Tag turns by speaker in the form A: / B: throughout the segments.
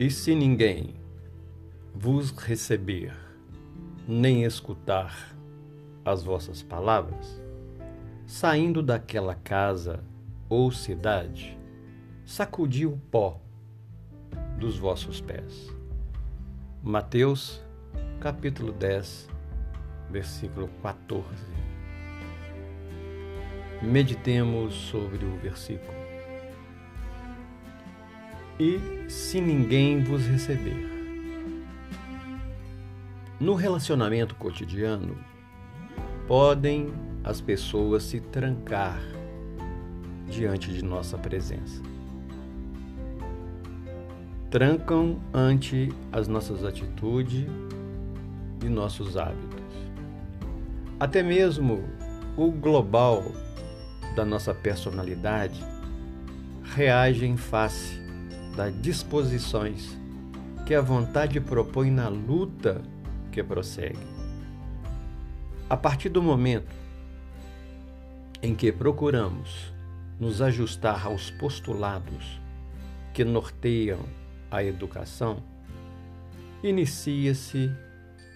A: E se ninguém vos receber, nem escutar as vossas palavras, saindo daquela casa ou cidade, sacudi o pó dos vossos pés. Mateus, capítulo 10, versículo 14. Meditemos sobre o versículo. E se ninguém vos receber. No relacionamento cotidiano, podem as pessoas se trancar diante de nossa presença. Trancam ante as nossas atitudes e nossos hábitos. Até mesmo o global da nossa personalidade reage em face das disposições que a vontade propõe na luta que prossegue. A partir do momento em que procuramos nos ajustar aos postulados que norteiam a educação, inicia-se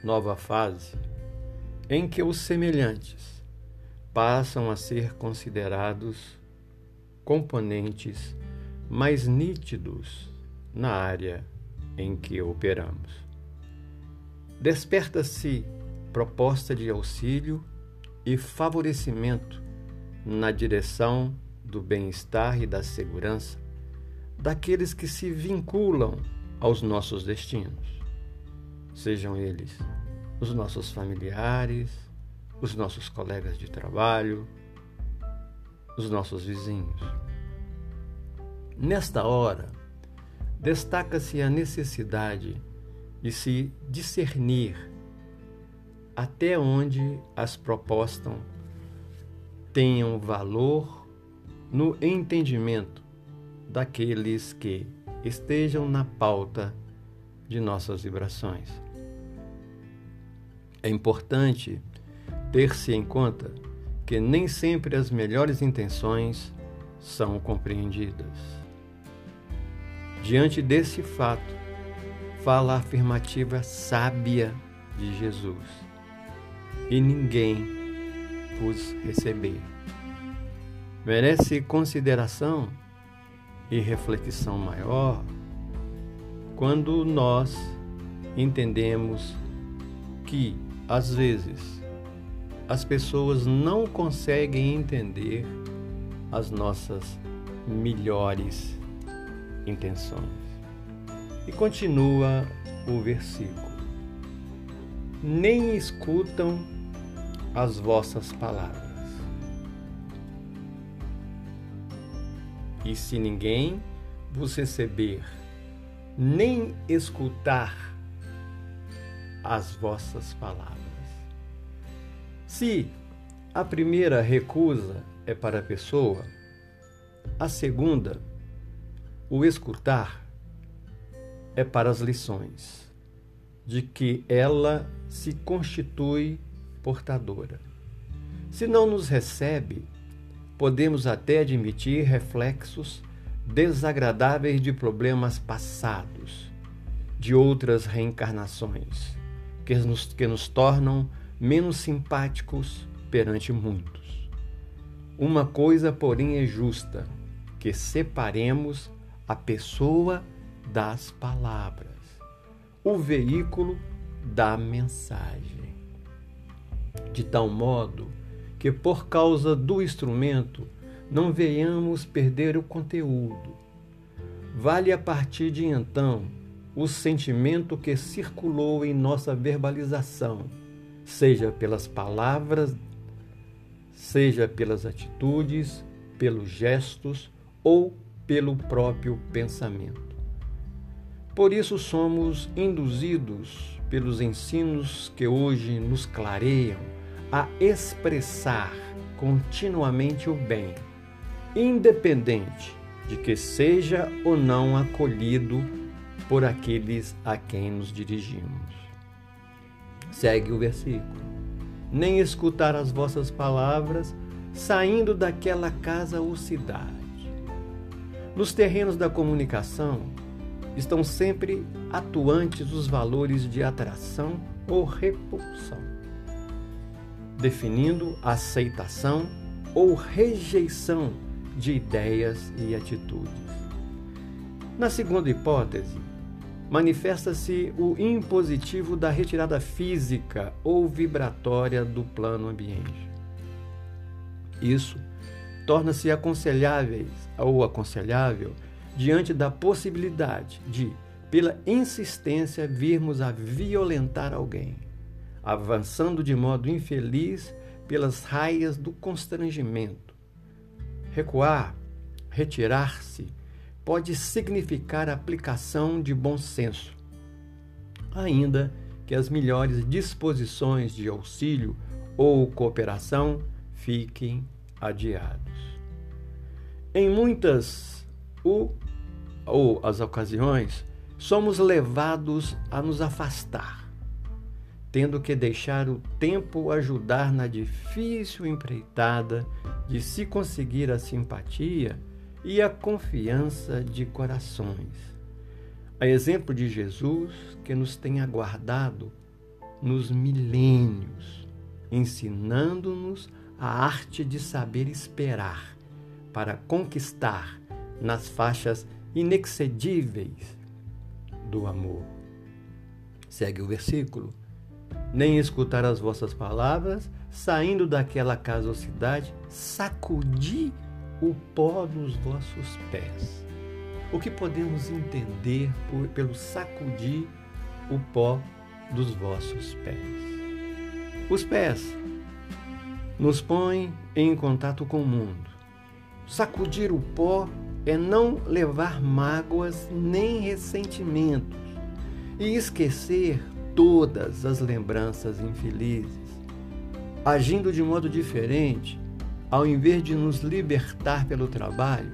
A: nova fase em que os semelhantes passam a ser considerados componentes mais nítidos na área em que operamos. Desperta-se proposta de auxílio e favorecimento na direção do bem-estar e da segurança daqueles que se vinculam aos nossos destinos, sejam eles os nossos familiares, os nossos colegas de trabalho, os nossos vizinhos. Nesta hora, destaca-se a necessidade de se discernir até onde as propostas tenham valor no entendimento daqueles que estejam na pauta de nossas vibrações. É importante ter-se em conta que nem sempre as melhores intenções são compreendidas. Diante desse fato, fala a afirmativa sábia de Jesus: E ninguém vos receber. Merece consideração e reflexão maior quando nós entendemos que, às vezes, as pessoas não conseguem entender as nossas melhores intenções. E continua o versículo: Nem escutam as vossas palavras. E se ninguém vos receber, nem escutar as vossas palavras. Se a primeira recusa é para a pessoa, a segunda, o escutar, é para as lições, de que ela se constitui portadora. Se não nos recebe, podemos até admitir reflexos desagradáveis de problemas passados, de outras reencarnações, que nos, que nos tornam menos simpáticos perante muitos. Uma coisa, porém, é justa: que separemos a pessoa das palavras, o veículo da mensagem. De tal modo que, por causa do instrumento, não venhamos perder o conteúdo. Vale a partir de então o sentimento que circulou em nossa verbalização, seja pelas palavras, seja pelas atitudes, pelos gestos ou pelo próprio pensamento. Por isso somos induzidos pelos ensinos que hoje nos clareiam a expressar continuamente o bem, independente de que seja ou não acolhido por aqueles a quem nos dirigimos. Segue o versículo. Nem escutar as vossas palavras saindo daquela casa ou cidade. Nos terrenos da comunicação, estão sempre atuantes os valores de atração ou repulsão, definindo aceitação ou rejeição de ideias e atitudes. Na segunda hipótese, manifesta-se o impositivo da retirada física ou vibratória do plano ambiente. Isso torna-se aconselhável ou aconselhável diante da possibilidade de, pela insistência, virmos a violentar alguém, avançando de modo infeliz pelas raias do constrangimento. Recuar, retirar-se, pode significar aplicação de bom senso, ainda que as melhores disposições de auxílio ou cooperação fiquem adiados. Em muitas ou, ou as ocasiões, somos levados a nos afastar, tendo que deixar o tempo ajudar na difícil empreitada de se conseguir a simpatia e a confiança de corações. A exemplo de Jesus, que nos tem aguardado nos milênios, ensinando-nos a arte de saber esperar para conquistar nas faixas inexcedíveis do amor. Segue o versículo. Nem escutar as vossas palavras, saindo daquela casocidade, sacudi o pó dos vossos pés. O que podemos entender por, pelo sacudir o pó dos vossos pés? Os pés nos põem em contato com o mundo. Sacudir o pó é não levar mágoas nem ressentimentos e esquecer todas as lembranças infelizes. Agindo de modo diferente, ao invés de nos libertar pelo trabalho,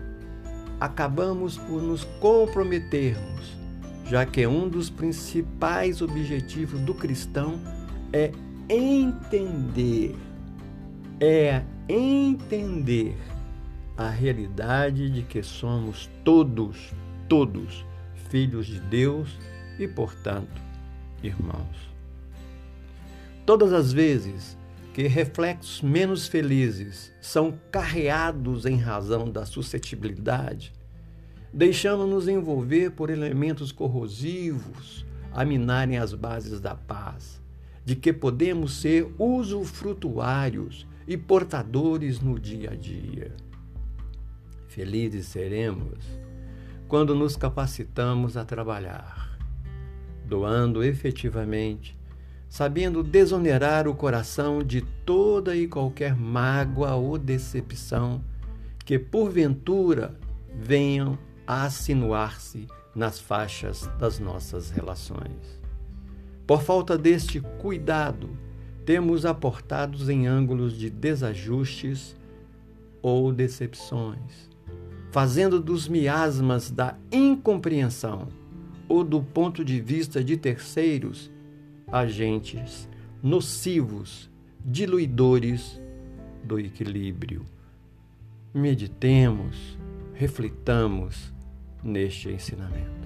A: acabamos por nos comprometermos, já que um dos principais objetivos do cristão é entender é entender a realidade de que somos todos, todos filhos de Deus e, portanto, irmãos. Todas as vezes que reflexos menos felizes são carreados em razão da suscetibilidade, deixando-nos envolver por elementos corrosivos a minarem as bases da paz, de que podemos ser usufrutuários e portadores no dia a dia. Felizes seremos quando nos capacitamos a trabalhar, doando efetivamente, sabendo desonerar o coração de toda e qualquer mágoa ou decepção que porventura venham a assinuar-se nas faixas das nossas relações. Por falta deste cuidado, temos aportados em ângulos de desajustes ou decepções, fazendo dos miasmas da incompreensão ou do ponto de vista de terceiros agentes nocivos, diluidores do equilíbrio. Meditemos, reflitamos neste ensinamento.